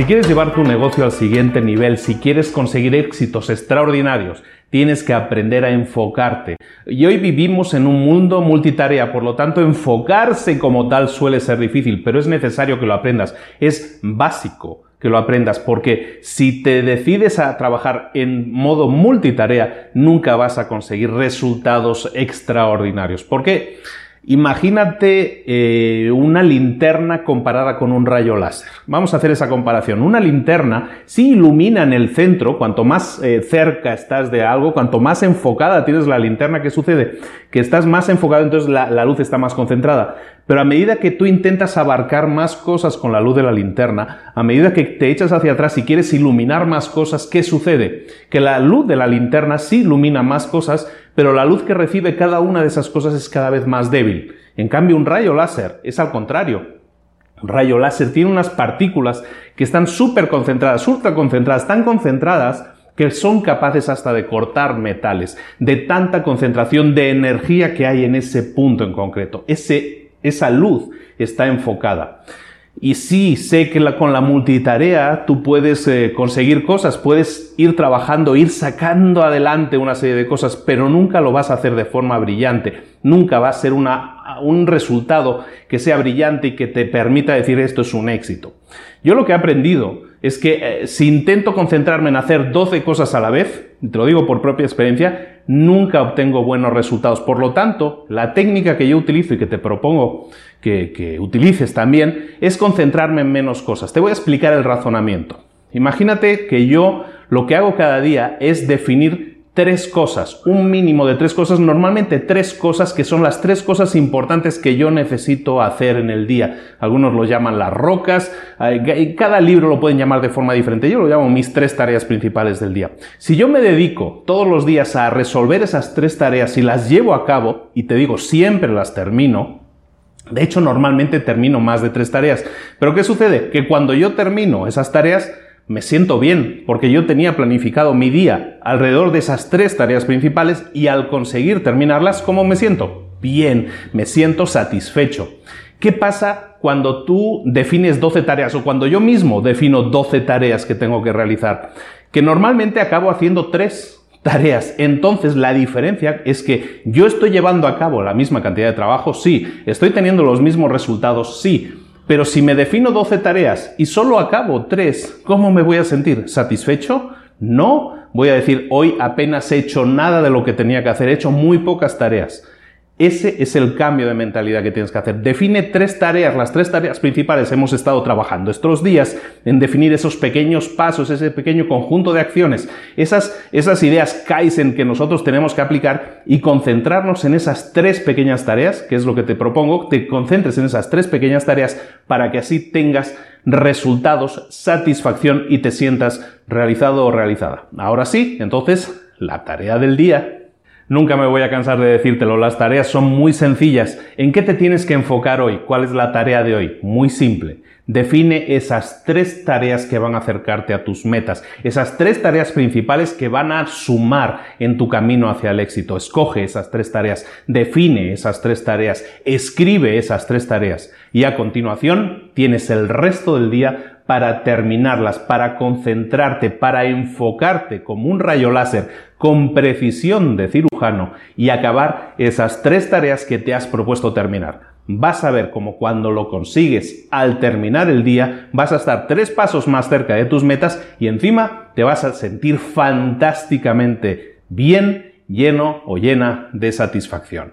Si quieres llevar tu negocio al siguiente nivel, si quieres conseguir éxitos extraordinarios, tienes que aprender a enfocarte. Y hoy vivimos en un mundo multitarea, por lo tanto enfocarse como tal suele ser difícil, pero es necesario que lo aprendas. Es básico que lo aprendas, porque si te decides a trabajar en modo multitarea, nunca vas a conseguir resultados extraordinarios. ¿Por qué? Imagínate eh, una linterna comparada con un rayo láser. Vamos a hacer esa comparación. Una linterna sí ilumina en el centro, cuanto más eh, cerca estás de algo, cuanto más enfocada tienes la linterna, ¿qué sucede? Que estás más enfocado, entonces la luz está más concentrada. Pero a medida que tú intentas abarcar más cosas con la luz de la linterna, a medida que te echas hacia atrás y quieres iluminar más cosas, ¿qué sucede? Que la luz de la linterna sí ilumina más cosas, pero la luz que recibe cada una de esas cosas es cada vez más débil. En cambio, un rayo láser es al contrario. Un rayo láser tiene unas partículas que están súper concentradas, ultra concentradas, tan concentradas que son capaces hasta de cortar metales, de tanta concentración de energía que hay en ese punto en concreto. Ese esa luz está enfocada. Y sí, sé que con la multitarea tú puedes eh, conseguir cosas, puedes ir trabajando, ir sacando adelante una serie de cosas, pero nunca lo vas a hacer de forma brillante. Nunca va a ser un resultado que sea brillante y que te permita decir esto es un éxito. Yo lo que he aprendido es que eh, si intento concentrarme en hacer 12 cosas a la vez, te lo digo por propia experiencia, nunca obtengo buenos resultados. Por lo tanto, la técnica que yo utilizo y que te propongo que, que utilices también es concentrarme en menos cosas. Te voy a explicar el razonamiento. Imagínate que yo lo que hago cada día es definir tres cosas, un mínimo de tres cosas, normalmente tres cosas que son las tres cosas importantes que yo necesito hacer en el día. Algunos lo llaman las rocas, cada libro lo pueden llamar de forma diferente, yo lo llamo mis tres tareas principales del día. Si yo me dedico todos los días a resolver esas tres tareas y las llevo a cabo, y te digo, siempre las termino, de hecho normalmente termino más de tres tareas, pero ¿qué sucede? Que cuando yo termino esas tareas, me siento bien porque yo tenía planificado mi día alrededor de esas tres tareas principales y al conseguir terminarlas, ¿cómo me siento? Bien, me siento satisfecho. ¿Qué pasa cuando tú defines 12 tareas o cuando yo mismo defino 12 tareas que tengo que realizar? Que normalmente acabo haciendo tres tareas. Entonces la diferencia es que yo estoy llevando a cabo la misma cantidad de trabajo, sí, estoy teniendo los mismos resultados, sí, pero si me defino 12 tareas y solo acabo 3, ¿cómo me voy a sentir? ¿Satisfecho? No, voy a decir, hoy apenas he hecho nada de lo que tenía que hacer, he hecho muy pocas tareas. Ese es el cambio de mentalidad que tienes que hacer. Define tres tareas, las tres tareas principales hemos estado trabajando estos días en definir esos pequeños pasos, ese pequeño conjunto de acciones, esas, esas ideas Kaizen que nosotros tenemos que aplicar y concentrarnos en esas tres pequeñas tareas, que es lo que te propongo, te concentres en esas tres pequeñas tareas para que así tengas resultados, satisfacción y te sientas realizado o realizada. Ahora sí, entonces, la tarea del día. Nunca me voy a cansar de decírtelo, las tareas son muy sencillas. ¿En qué te tienes que enfocar hoy? ¿Cuál es la tarea de hoy? Muy simple. Define esas tres tareas que van a acercarte a tus metas, esas tres tareas principales que van a sumar en tu camino hacia el éxito. Escoge esas tres tareas, define esas tres tareas, escribe esas tres tareas y a continuación tienes el resto del día para terminarlas, para concentrarte, para enfocarte como un rayo láser con precisión de cirujano y acabar esas tres tareas que te has propuesto terminar. Vas a ver cómo cuando lo consigues al terminar el día vas a estar tres pasos más cerca de tus metas y encima te vas a sentir fantásticamente bien, lleno o llena de satisfacción.